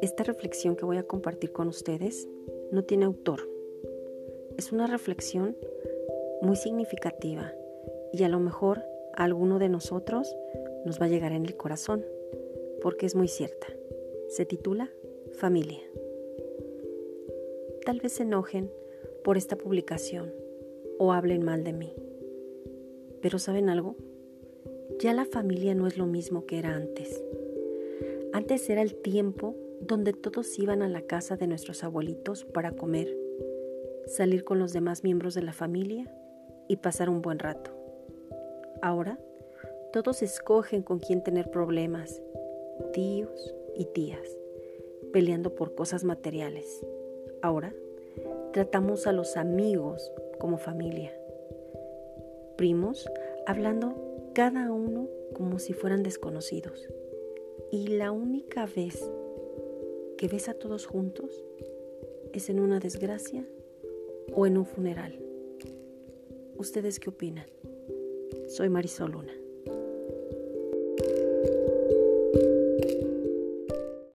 Esta reflexión que voy a compartir con ustedes no tiene autor. Es una reflexión muy significativa y a lo mejor a alguno de nosotros nos va a llegar en el corazón porque es muy cierta. Se titula Familia. Tal vez se enojen por esta publicación o hablen mal de mí. Pero ¿saben algo? Ya la familia no es lo mismo que era antes. Antes era el tiempo donde todos iban a la casa de nuestros abuelitos para comer, salir con los demás miembros de la familia y pasar un buen rato. Ahora, todos escogen con quién tener problemas, tíos y tías, peleando por cosas materiales. Ahora, tratamos a los amigos como familia. Primos hablando cada uno como si fueran desconocidos. Y la única vez que ves a todos juntos es en una desgracia o en un funeral. ¿Ustedes qué opinan? Soy Marisol Luna.